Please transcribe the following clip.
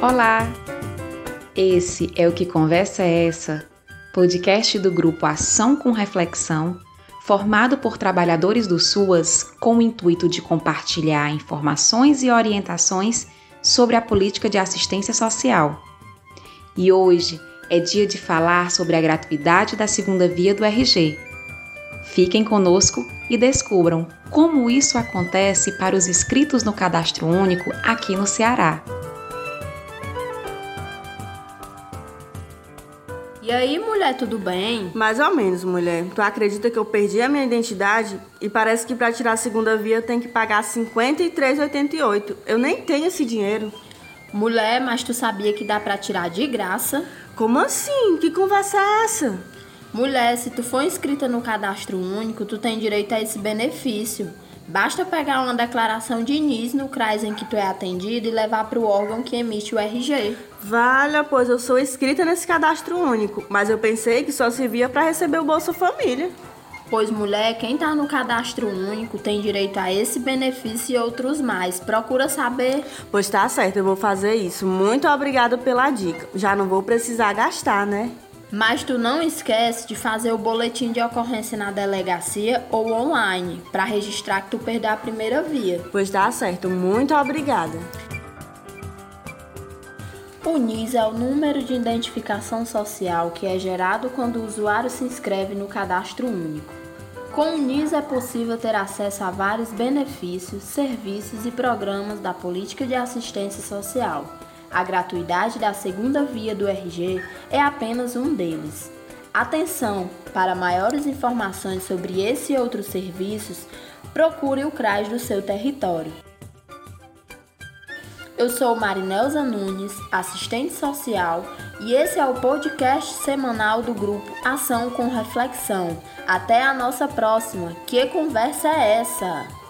Olá! Esse é o Que Conversa é Essa, podcast do grupo Ação com Reflexão, formado por trabalhadores do SUAS com o intuito de compartilhar informações e orientações sobre a política de assistência social. E hoje é dia de falar sobre a gratuidade da segunda via do RG. Fiquem conosco e descubram como isso acontece para os inscritos no Cadastro Único aqui no Ceará. E aí, mulher, tudo bem? Mais ou menos, mulher. Tu acredita que eu perdi a minha identidade e parece que para tirar a segunda via tem que pagar 53,88. Eu nem tenho esse dinheiro. Mulher, mas tu sabia que dá para tirar de graça? Como assim? Que conversa é essa? Mulher, se tu for inscrita no cadastro único, tu tem direito a esse benefício. Basta pegar uma declaração de NIS no CRAS em que tu é atendido e levar para o órgão que emite o RG. Valha, pois eu sou inscrita nesse cadastro único, mas eu pensei que só servia para receber o Bolsa Família. Pois, mulher, quem tá no cadastro único tem direito a esse benefício e outros mais. Procura saber. Pois tá certo, eu vou fazer isso. Muito obrigada pela dica. Já não vou precisar gastar, né? Mas tu não esquece de fazer o boletim de ocorrência na delegacia ou online, para registrar que tu perdeu a primeira via. Pois tá certo. Muito obrigada. O NIS é o número de identificação social que é gerado quando o usuário se inscreve no cadastro único. Com o NIS é possível ter acesso a vários benefícios, serviços e programas da política de assistência social. A gratuidade da segunda via do RG é apenas um deles. Atenção! Para maiores informações sobre esse e outros serviços, procure o CRAS do seu território. Eu sou Marinelza Nunes, assistente social, e esse é o podcast semanal do grupo Ação com Reflexão. Até a nossa próxima. Que conversa é essa?